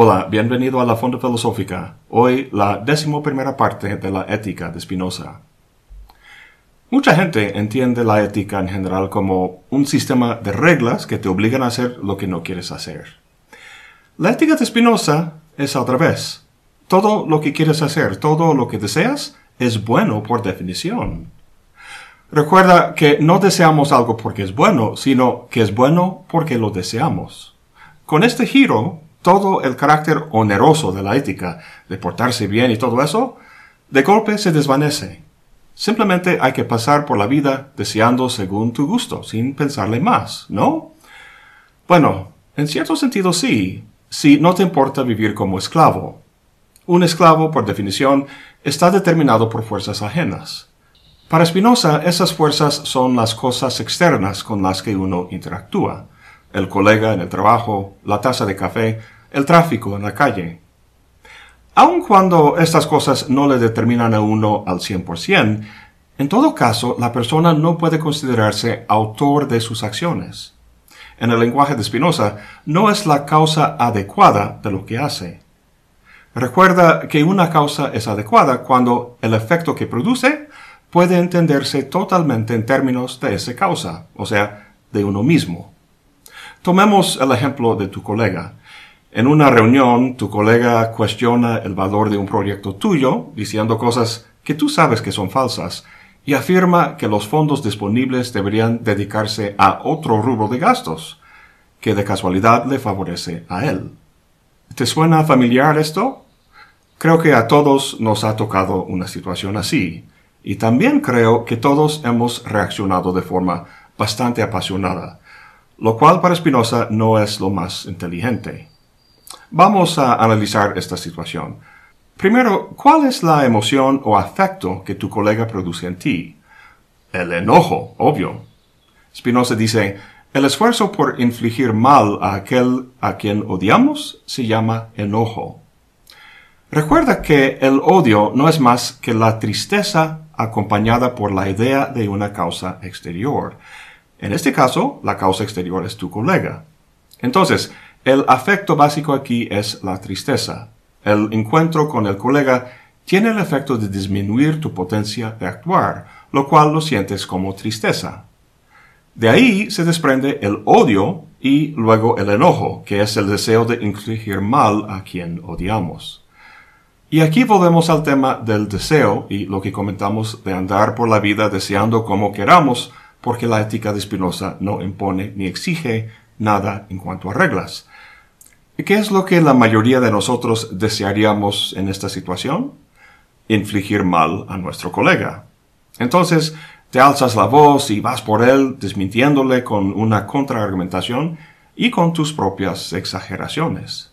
Hola, bienvenido a la Fonda Filosófica. Hoy la décimo primera parte de la ética de Spinoza. Mucha gente entiende la ética en general como un sistema de reglas que te obligan a hacer lo que no quieres hacer. La ética de Spinoza es al revés. Todo lo que quieres hacer, todo lo que deseas, es bueno por definición. Recuerda que no deseamos algo porque es bueno, sino que es bueno porque lo deseamos. Con este giro, todo el carácter oneroso de la ética, de portarse bien y todo eso, de golpe se desvanece. Simplemente hay que pasar por la vida deseando según tu gusto, sin pensarle más, ¿no? Bueno, en cierto sentido sí, si no te importa vivir como esclavo. Un esclavo, por definición, está determinado por fuerzas ajenas. Para Spinoza, esas fuerzas son las cosas externas con las que uno interactúa. El colega en el trabajo, la taza de café, el tráfico en la calle. Aun cuando estas cosas no le determinan a uno al 100%, en todo caso, la persona no puede considerarse autor de sus acciones. En el lenguaje de Spinoza, no es la causa adecuada de lo que hace. Recuerda que una causa es adecuada cuando el efecto que produce puede entenderse totalmente en términos de esa causa, o sea, de uno mismo. Tomemos el ejemplo de tu colega. En una reunión, tu colega cuestiona el valor de un proyecto tuyo, diciendo cosas que tú sabes que son falsas, y afirma que los fondos disponibles deberían dedicarse a otro rubro de gastos, que de casualidad le favorece a él. ¿Te suena familiar esto? Creo que a todos nos ha tocado una situación así, y también creo que todos hemos reaccionado de forma bastante apasionada, lo cual para Spinoza no es lo más inteligente. Vamos a analizar esta situación. Primero, ¿cuál es la emoción o afecto que tu colega produce en ti? El enojo, obvio. Spinoza dice, el esfuerzo por infligir mal a aquel a quien odiamos se llama enojo. Recuerda que el odio no es más que la tristeza acompañada por la idea de una causa exterior. En este caso, la causa exterior es tu colega. Entonces, el afecto básico aquí es la tristeza. El encuentro con el colega tiene el efecto de disminuir tu potencia de actuar, lo cual lo sientes como tristeza. De ahí se desprende el odio y luego el enojo, que es el deseo de infligir mal a quien odiamos. Y aquí volvemos al tema del deseo y lo que comentamos de andar por la vida deseando como queramos, porque la ética de Spinoza no impone ni exige nada en cuanto a reglas. ¿Qué es lo que la mayoría de nosotros desearíamos en esta situación? Infligir mal a nuestro colega. Entonces, te alzas la voz y vas por él desmintiéndole con una contraargumentación y con tus propias exageraciones.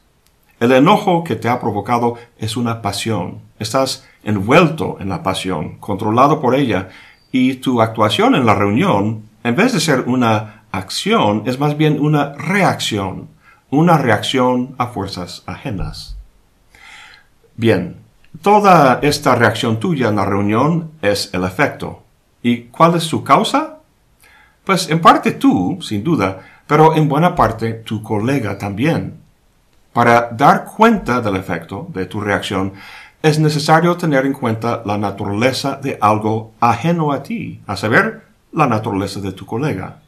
El enojo que te ha provocado es una pasión. Estás envuelto en la pasión, controlado por ella, y tu actuación en la reunión, en vez de ser una acción, es más bien una reacción una reacción a fuerzas ajenas. Bien, toda esta reacción tuya en la reunión es el efecto. ¿Y cuál es su causa? Pues en parte tú, sin duda, pero en buena parte tu colega también. Para dar cuenta del efecto de tu reacción, es necesario tener en cuenta la naturaleza de algo ajeno a ti, a saber, la naturaleza de tu colega.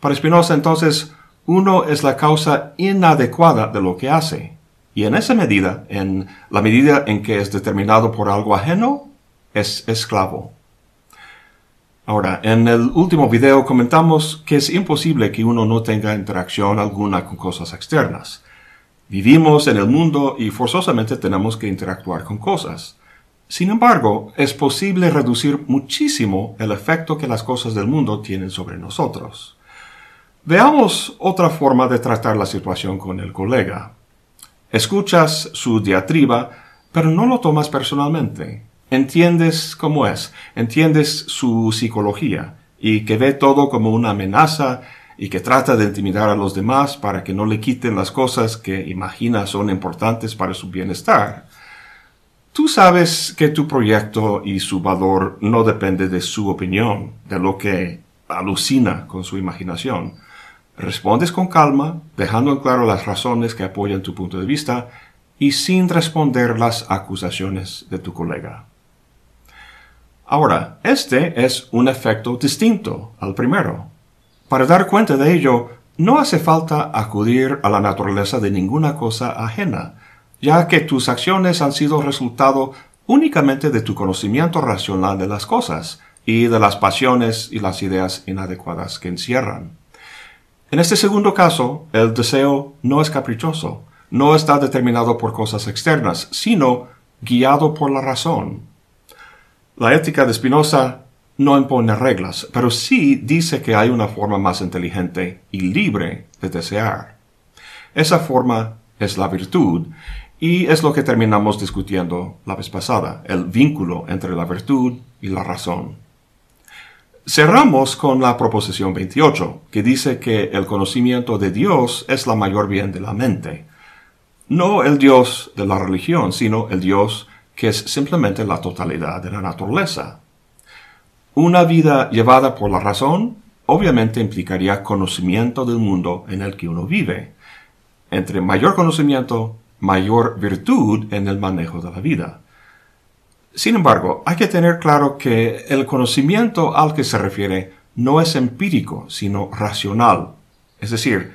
Para Spinoza, entonces, uno es la causa inadecuada de lo que hace. Y en esa medida, en la medida en que es determinado por algo ajeno, es esclavo. Ahora, en el último video comentamos que es imposible que uno no tenga interacción alguna con cosas externas. Vivimos en el mundo y forzosamente tenemos que interactuar con cosas. Sin embargo, es posible reducir muchísimo el efecto que las cosas del mundo tienen sobre nosotros. Veamos otra forma de tratar la situación con el colega. Escuchas su diatriba, pero no lo tomas personalmente. Entiendes cómo es, entiendes su psicología y que ve todo como una amenaza y que trata de intimidar a los demás para que no le quiten las cosas que imagina son importantes para su bienestar. Tú sabes que tu proyecto y su valor no depende de su opinión, de lo que alucina con su imaginación respondes con calma, dejando en claro las razones que apoyan tu punto de vista y sin responder las acusaciones de tu colega. Ahora, este es un efecto distinto al primero. Para dar cuenta de ello, no hace falta acudir a la naturaleza de ninguna cosa ajena, ya que tus acciones han sido resultado únicamente de tu conocimiento racional de las cosas y de las pasiones y las ideas inadecuadas que encierran. En este segundo caso, el deseo no es caprichoso, no está determinado por cosas externas, sino guiado por la razón. La ética de Spinoza no impone reglas, pero sí dice que hay una forma más inteligente y libre de desear. Esa forma es la virtud, y es lo que terminamos discutiendo la vez pasada, el vínculo entre la virtud y la razón. Cerramos con la proposición 28, que dice que el conocimiento de Dios es la mayor bien de la mente. No el Dios de la religión, sino el Dios que es simplemente la totalidad de la naturaleza. Una vida llevada por la razón obviamente implicaría conocimiento del mundo en el que uno vive. Entre mayor conocimiento, mayor virtud en el manejo de la vida. Sin embargo, hay que tener claro que el conocimiento al que se refiere no es empírico, sino racional. Es decir,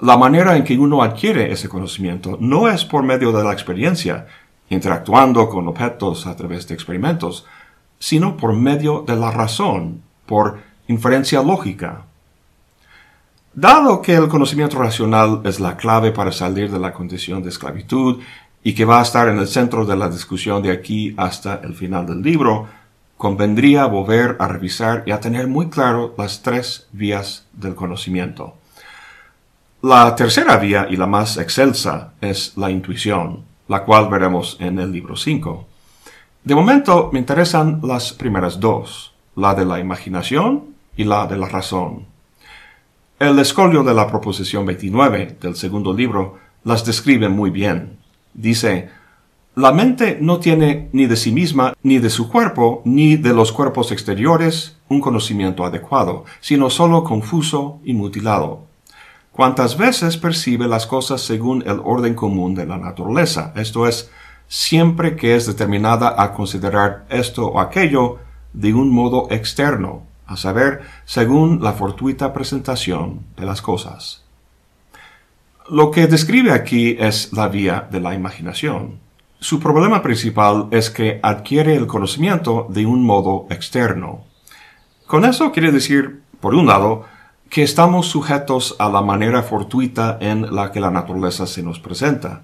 la manera en que uno adquiere ese conocimiento no es por medio de la experiencia, interactuando con objetos a través de experimentos, sino por medio de la razón, por inferencia lógica. Dado que el conocimiento racional es la clave para salir de la condición de esclavitud y que va a estar en el centro de la discusión de aquí hasta el final del libro, convendría volver a revisar y a tener muy claro las tres vías del conocimiento. La tercera vía y la más excelsa es la intuición, la cual veremos en el libro 5. De momento me interesan las primeras dos, la de la imaginación y la de la razón. El escolio de la proposición 29 del segundo libro las describe muy bien. Dice, la mente no tiene ni de sí misma, ni de su cuerpo, ni de los cuerpos exteriores un conocimiento adecuado, sino solo confuso y mutilado. Cuantas veces percibe las cosas según el orden común de la naturaleza, esto es, siempre que es determinada a considerar esto o aquello de un modo externo, a saber, según la fortuita presentación de las cosas. Lo que describe aquí es la vía de la imaginación. Su problema principal es que adquiere el conocimiento de un modo externo. Con eso quiere decir, por un lado, que estamos sujetos a la manera fortuita en la que la naturaleza se nos presenta.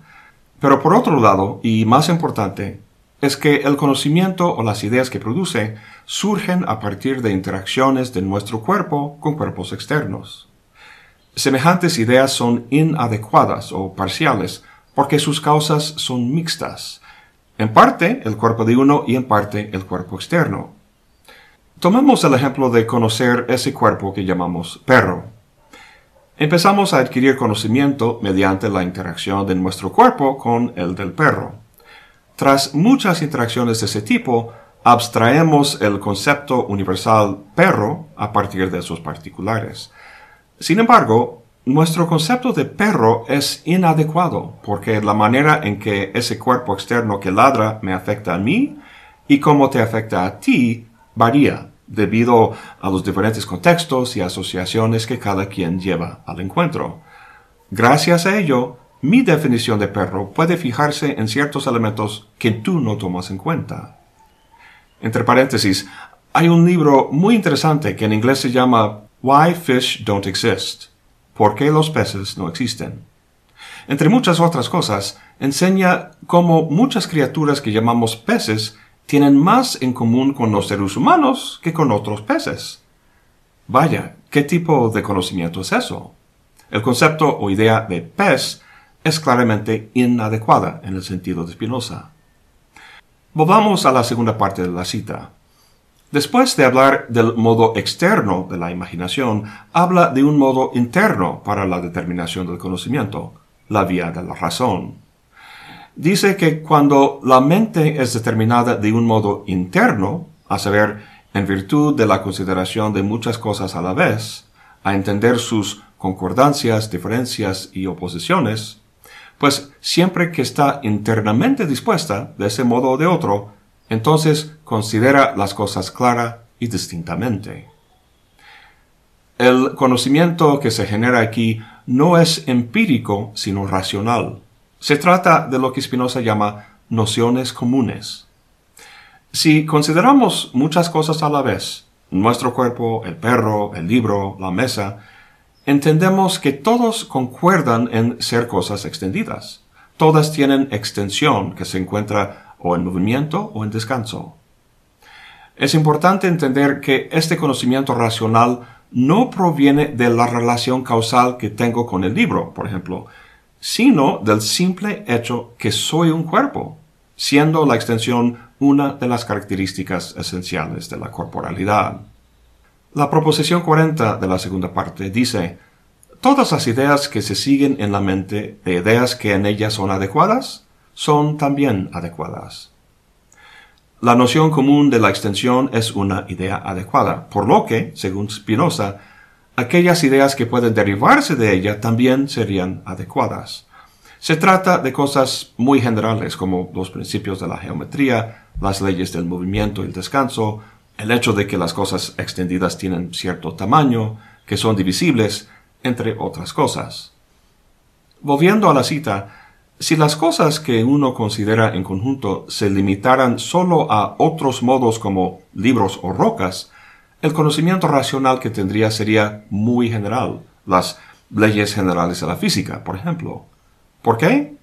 Pero por otro lado, y más importante, es que el conocimiento o las ideas que produce surgen a partir de interacciones de nuestro cuerpo con cuerpos externos. Semejantes ideas son inadecuadas o parciales porque sus causas son mixtas, en parte el cuerpo de uno y en parte el cuerpo externo. Tomemos el ejemplo de conocer ese cuerpo que llamamos perro. Empezamos a adquirir conocimiento mediante la interacción de nuestro cuerpo con el del perro. Tras muchas interacciones de ese tipo, abstraemos el concepto universal perro a partir de esos particulares. Sin embargo, nuestro concepto de perro es inadecuado porque la manera en que ese cuerpo externo que ladra me afecta a mí y cómo te afecta a ti varía debido a los diferentes contextos y asociaciones que cada quien lleva al encuentro. Gracias a ello, mi definición de perro puede fijarse en ciertos elementos que tú no tomas en cuenta. Entre paréntesis, hay un libro muy interesante que en inglés se llama Why Fish Don't Exist. ¿Por qué los peces no existen? Entre muchas otras cosas, enseña cómo muchas criaturas que llamamos peces tienen más en común con los seres humanos que con otros peces. Vaya, ¿qué tipo de conocimiento es eso? El concepto o idea de pez es claramente inadecuada en el sentido de Spinoza. Volvamos a la segunda parte de la cita. Después de hablar del modo externo de la imaginación, habla de un modo interno para la determinación del conocimiento, la vía de la razón. Dice que cuando la mente es determinada de un modo interno, a saber, en virtud de la consideración de muchas cosas a la vez, a entender sus concordancias, diferencias y oposiciones, pues siempre que está internamente dispuesta de ese modo o de otro, entonces considera las cosas clara y distintamente. El conocimiento que se genera aquí no es empírico, sino racional. Se trata de lo que Spinoza llama nociones comunes. Si consideramos muchas cosas a la vez, nuestro cuerpo, el perro, el libro, la mesa, entendemos que todos concuerdan en ser cosas extendidas. Todas tienen extensión que se encuentra o en movimiento o en descanso. Es importante entender que este conocimiento racional no proviene de la relación causal que tengo con el libro, por ejemplo, sino del simple hecho que soy un cuerpo, siendo la extensión una de las características esenciales de la corporalidad. La proposición 40 de la segunda parte dice, Todas las ideas que se siguen en la mente de ideas que en ellas son adecuadas, son también adecuadas. La noción común de la extensión es una idea adecuada, por lo que, según Spinoza, aquellas ideas que pueden derivarse de ella también serían adecuadas. Se trata de cosas muy generales como los principios de la geometría, las leyes del movimiento y el descanso, el hecho de que las cosas extendidas tienen cierto tamaño, que son divisibles, entre otras cosas. Volviendo a la cita, si las cosas que uno considera en conjunto se limitaran solo a otros modos como libros o rocas, el conocimiento racional que tendría sería muy general, las leyes generales de la física, por ejemplo. ¿Por qué?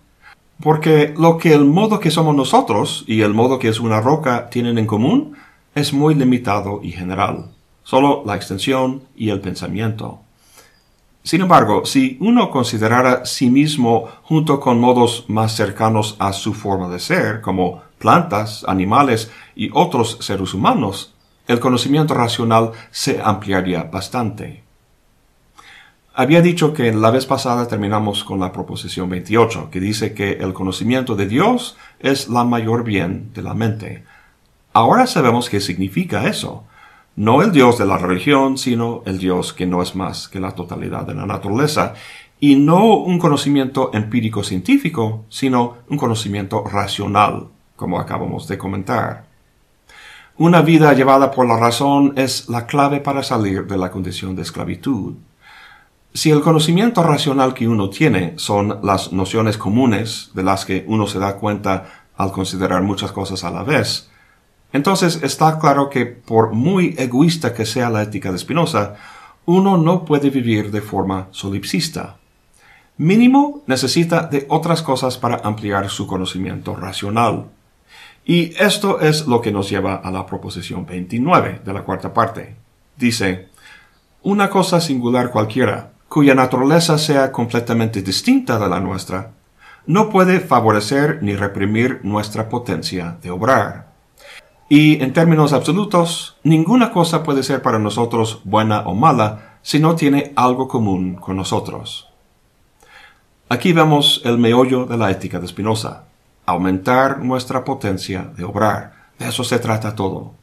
Porque lo que el modo que somos nosotros y el modo que es una roca tienen en común es muy limitado y general, solo la extensión y el pensamiento. Sin embargo, si uno considerara sí mismo junto con modos más cercanos a su forma de ser, como plantas, animales y otros seres humanos, el conocimiento racional se ampliaría bastante. Había dicho que la vez pasada terminamos con la proposición 28, que dice que el conocimiento de Dios es la mayor bien de la mente. Ahora sabemos qué significa eso. No el Dios de la religión, sino el Dios que no es más que la totalidad de la naturaleza. Y no un conocimiento empírico científico, sino un conocimiento racional, como acabamos de comentar. Una vida llevada por la razón es la clave para salir de la condición de esclavitud. Si el conocimiento racional que uno tiene son las nociones comunes de las que uno se da cuenta al considerar muchas cosas a la vez, entonces está claro que por muy egoísta que sea la ética de Spinoza, uno no puede vivir de forma solipsista. Mínimo necesita de otras cosas para ampliar su conocimiento racional. Y esto es lo que nos lleva a la proposición 29 de la cuarta parte. Dice, una cosa singular cualquiera, cuya naturaleza sea completamente distinta de la nuestra, no puede favorecer ni reprimir nuestra potencia de obrar. Y en términos absolutos, ninguna cosa puede ser para nosotros buena o mala si no tiene algo común con nosotros. Aquí vemos el meollo de la ética de Spinoza, aumentar nuestra potencia de obrar. De eso se trata todo.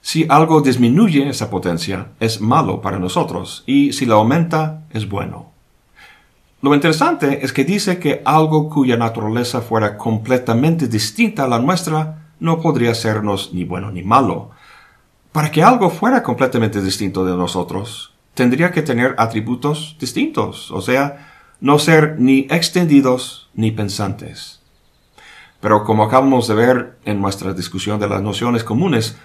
Si algo disminuye esa potencia, es malo para nosotros, y si la aumenta, es bueno. Lo interesante es que dice que algo cuya naturaleza fuera completamente distinta a la nuestra no podría sernos ni bueno ni malo. Para que algo fuera completamente distinto de nosotros, tendría que tener atributos distintos, o sea, no ser ni extendidos ni pensantes. Pero como acabamos de ver en nuestra discusión de las nociones comunes,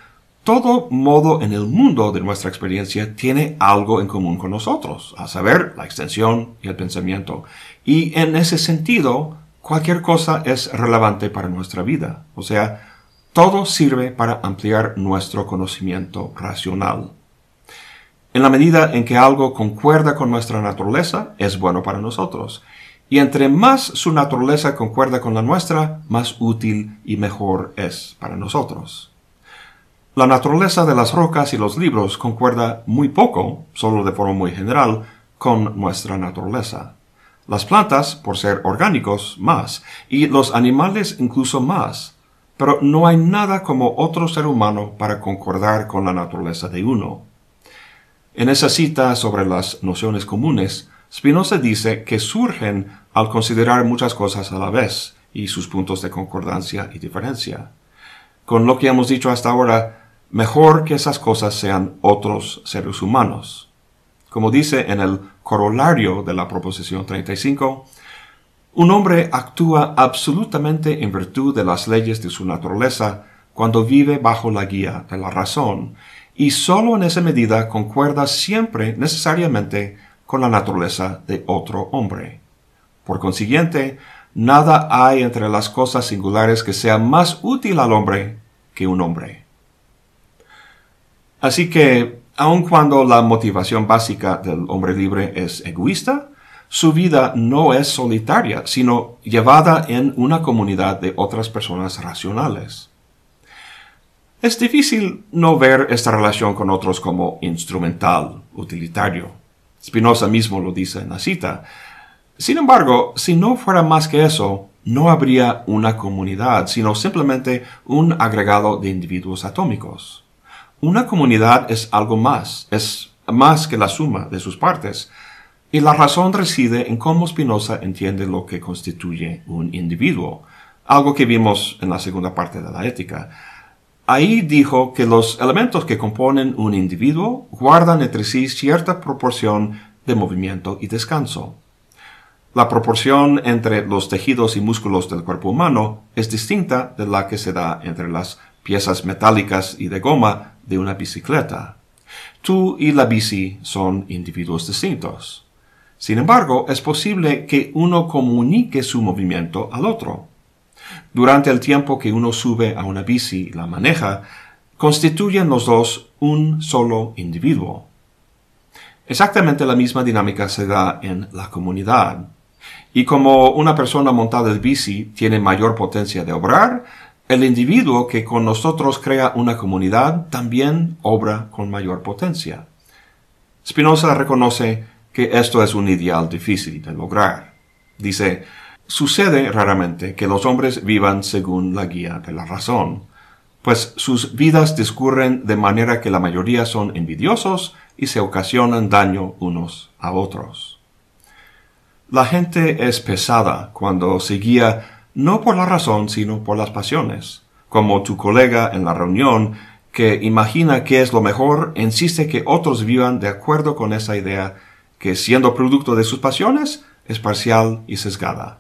todo modo en el mundo de nuestra experiencia tiene algo en común con nosotros, a saber, la extensión y el pensamiento. Y en ese sentido, cualquier cosa es relevante para nuestra vida. O sea, todo sirve para ampliar nuestro conocimiento racional. En la medida en que algo concuerda con nuestra naturaleza, es bueno para nosotros. Y entre más su naturaleza concuerda con la nuestra, más útil y mejor es para nosotros. La naturaleza de las rocas y los libros concuerda muy poco, solo de forma muy general, con nuestra naturaleza. Las plantas, por ser orgánicos, más, y los animales incluso más pero no hay nada como otro ser humano para concordar con la naturaleza de uno. En esa cita sobre las nociones comunes, Spinoza dice que surgen al considerar muchas cosas a la vez y sus puntos de concordancia y diferencia. Con lo que hemos dicho hasta ahora, mejor que esas cosas sean otros seres humanos. Como dice en el corolario de la proposición 35, un hombre actúa absolutamente en virtud de las leyes de su naturaleza cuando vive bajo la guía de la razón, y sólo en esa medida concuerda siempre necesariamente con la naturaleza de otro hombre. Por consiguiente, nada hay entre las cosas singulares que sea más útil al hombre que un hombre. Así que, aun cuando la motivación básica del hombre libre es egoísta, su vida no es solitaria, sino llevada en una comunidad de otras personas racionales. Es difícil no ver esta relación con otros como instrumental, utilitario. Spinoza mismo lo dice en la cita. Sin embargo, si no fuera más que eso, no habría una comunidad, sino simplemente un agregado de individuos atómicos. Una comunidad es algo más, es más que la suma de sus partes, y la razón reside en cómo Spinoza entiende lo que constituye un individuo, algo que vimos en la segunda parte de la ética. Ahí dijo que los elementos que componen un individuo guardan entre sí cierta proporción de movimiento y descanso. La proporción entre los tejidos y músculos del cuerpo humano es distinta de la que se da entre las piezas metálicas y de goma de una bicicleta. Tú y la bici son individuos distintos. Sin embargo, es posible que uno comunique su movimiento al otro. Durante el tiempo que uno sube a una bici y la maneja, constituyen los dos un solo individuo. Exactamente la misma dinámica se da en la comunidad. Y como una persona montada en bici tiene mayor potencia de obrar, el individuo que con nosotros crea una comunidad también obra con mayor potencia. Spinoza reconoce que esto es un ideal difícil de lograr. Dice, sucede raramente que los hombres vivan según la guía de la razón, pues sus vidas discurren de manera que la mayoría son envidiosos y se ocasionan daño unos a otros. La gente es pesada cuando se guía no por la razón sino por las pasiones, como tu colega en la reunión que imagina que es lo mejor, insiste que otros vivan de acuerdo con esa idea que siendo producto de sus pasiones es parcial y sesgada.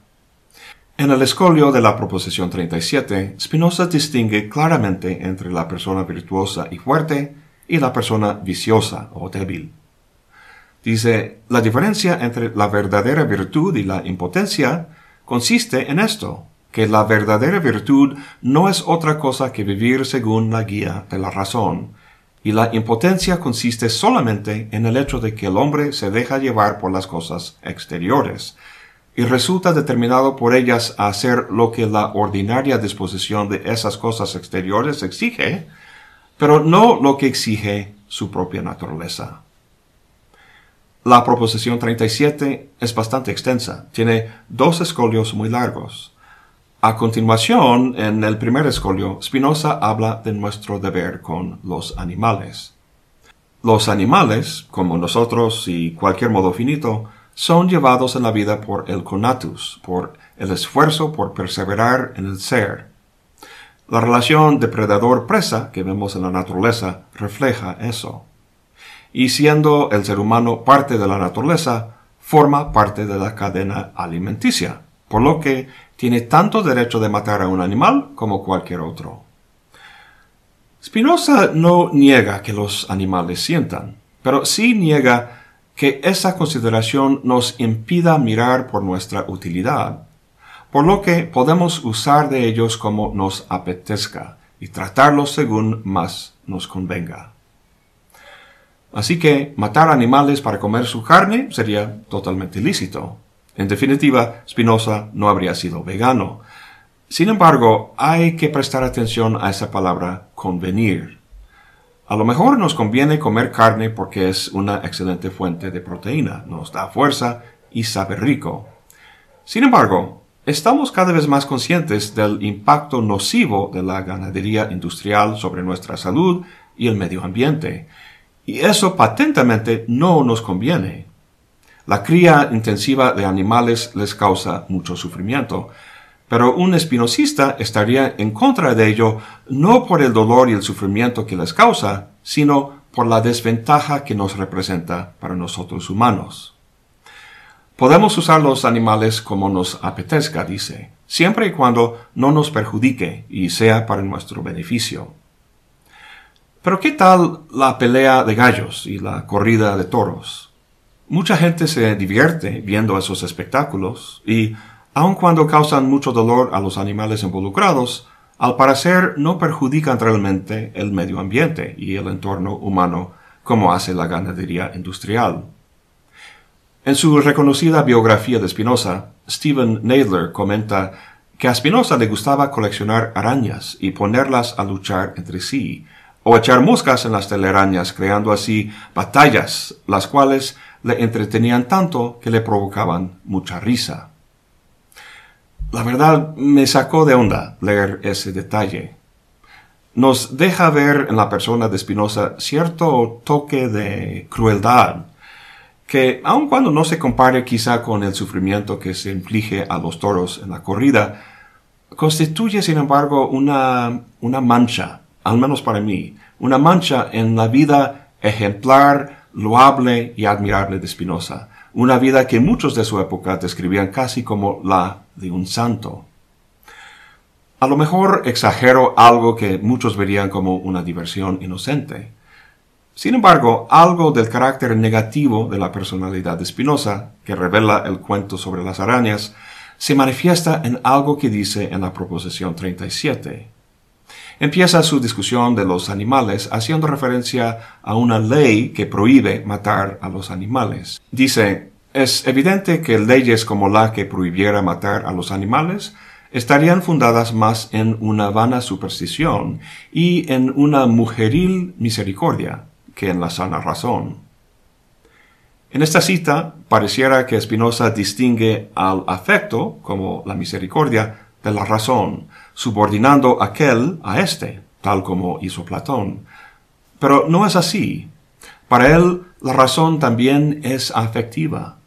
En el escolio de la proposición 37, Spinoza distingue claramente entre la persona virtuosa y fuerte y la persona viciosa o débil. Dice, la diferencia entre la verdadera virtud y la impotencia consiste en esto, que la verdadera virtud no es otra cosa que vivir según la guía de la razón, y la impotencia consiste solamente en el hecho de que el hombre se deja llevar por las cosas exteriores, y resulta determinado por ellas a hacer lo que la ordinaria disposición de esas cosas exteriores exige, pero no lo que exige su propia naturaleza. La proposición 37 es bastante extensa, tiene dos escolios muy largos. A continuación, en el primer escolio, Spinoza habla de nuestro deber con los animales. Los animales, como nosotros y cualquier modo finito, son llevados en la vida por el conatus, por el esfuerzo por perseverar en el ser. La relación depredador-presa que vemos en la naturaleza refleja eso. Y siendo el ser humano parte de la naturaleza, forma parte de la cadena alimenticia, por lo que tiene tanto derecho de matar a un animal como cualquier otro. Spinoza no niega que los animales sientan, pero sí niega que esa consideración nos impida mirar por nuestra utilidad, por lo que podemos usar de ellos como nos apetezca y tratarlos según más nos convenga. Así que matar animales para comer su carne sería totalmente lícito, en definitiva, Spinoza no habría sido vegano. Sin embargo, hay que prestar atención a esa palabra convenir. A lo mejor nos conviene comer carne porque es una excelente fuente de proteína, nos da fuerza y sabe rico. Sin embargo, estamos cada vez más conscientes del impacto nocivo de la ganadería industrial sobre nuestra salud y el medio ambiente, y eso patentemente no nos conviene. La cría intensiva de animales les causa mucho sufrimiento, pero un espinosista estaría en contra de ello no por el dolor y el sufrimiento que les causa, sino por la desventaja que nos representa para nosotros humanos. Podemos usar los animales como nos apetezca, dice, siempre y cuando no nos perjudique y sea para nuestro beneficio. Pero ¿qué tal la pelea de gallos y la corrida de toros? Mucha gente se divierte viendo esos espectáculos y, aun cuando causan mucho dolor a los animales involucrados, al parecer no perjudican realmente el medio ambiente y el entorno humano como hace la ganadería industrial. En su reconocida biografía de Spinoza, Stephen Nadler comenta que a Spinoza le gustaba coleccionar arañas y ponerlas a luchar entre sí, o echar moscas en las telarañas, creando así batallas, las cuales le entretenían tanto que le provocaban mucha risa. La verdad me sacó de onda leer ese detalle. Nos deja ver en la persona de Spinoza cierto toque de crueldad, que aun cuando no se compare quizá con el sufrimiento que se inflige a los toros en la corrida, constituye sin embargo una, una mancha, al menos para mí, una mancha en la vida ejemplar, loable y admirable de Spinoza, una vida que muchos de su época describían casi como la de un santo. A lo mejor exagero algo que muchos verían como una diversión inocente. Sin embargo, algo del carácter negativo de la personalidad de Spinoza, que revela el cuento sobre las arañas, se manifiesta en algo que dice en la proposición 37. Empieza su discusión de los animales haciendo referencia a una ley que prohíbe matar a los animales. Dice, es evidente que leyes como la que prohibiera matar a los animales estarían fundadas más en una vana superstición y en una mujeril misericordia que en la sana razón. En esta cita pareciera que Spinoza distingue al afecto, como la misericordia, de la razón, subordinando aquel a éste, tal como hizo Platón. Pero no es así. Para él, la razón también es afectiva.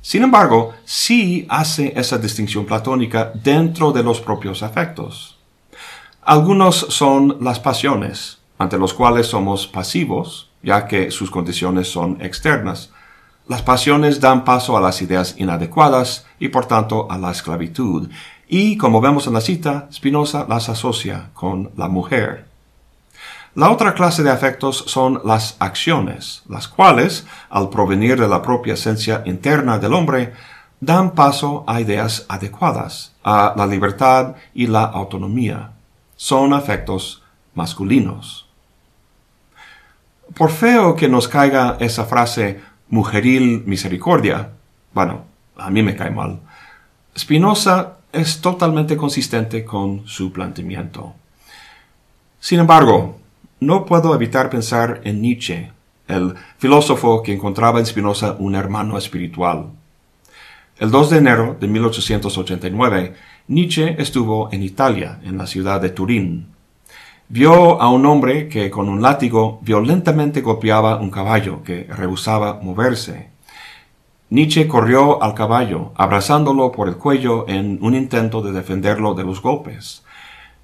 Sin embargo, sí hace esa distinción platónica dentro de los propios afectos. Algunos son las pasiones, ante los cuales somos pasivos, ya que sus condiciones son externas. Las pasiones dan paso a las ideas inadecuadas y por tanto a la esclavitud, y como vemos en la cita, Spinoza las asocia con la mujer. La otra clase de afectos son las acciones, las cuales, al provenir de la propia esencia interna del hombre, dan paso a ideas adecuadas, a la libertad y la autonomía. Son afectos masculinos. Por feo que nos caiga esa frase mujeril misericordia, bueno, a mí me cae mal, Spinoza es totalmente consistente con su planteamiento. Sin embargo, no puedo evitar pensar en Nietzsche, el filósofo que encontraba en Spinoza un hermano espiritual. El 2 de enero de 1889, Nietzsche estuvo en Italia, en la ciudad de Turín. Vio a un hombre que con un látigo violentamente golpeaba un caballo que rehusaba moverse. Nietzsche corrió al caballo, abrazándolo por el cuello en un intento de defenderlo de los golpes.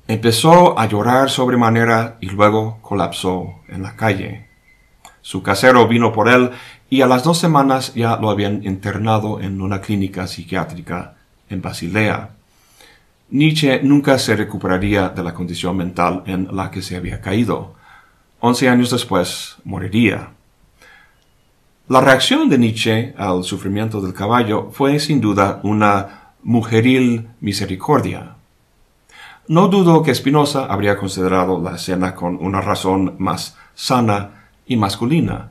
Empezó a llorar sobremanera y luego colapsó en la calle. Su casero vino por él y a las dos semanas ya lo habían internado en una clínica psiquiátrica en Basilea. Nietzsche nunca se recuperaría de la condición mental en la que se había caído. Once años después moriría. La reacción de Nietzsche al sufrimiento del caballo fue sin duda una mujeril misericordia. No dudo que Spinoza habría considerado la escena con una razón más sana y masculina.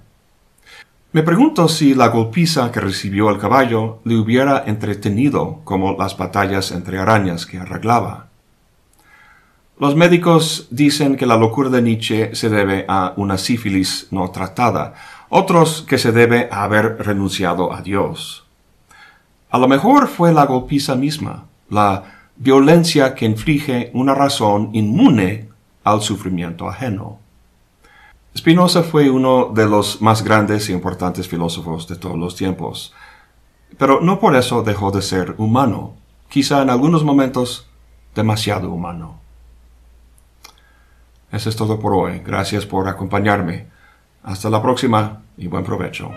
Me pregunto si la golpiza que recibió el caballo le hubiera entretenido como las batallas entre arañas que arreglaba. Los médicos dicen que la locura de Nietzsche se debe a una sífilis no tratada, otros que se debe a haber renunciado a Dios. A lo mejor fue la golpiza misma, la violencia que inflige una razón inmune al sufrimiento ajeno. Spinoza fue uno de los más grandes e importantes filósofos de todos los tiempos. pero no por eso dejó de ser humano, quizá en algunos momentos demasiado humano. Eso es todo por hoy. Gracias por acompañarme. Hasta la próxima y buen provecho.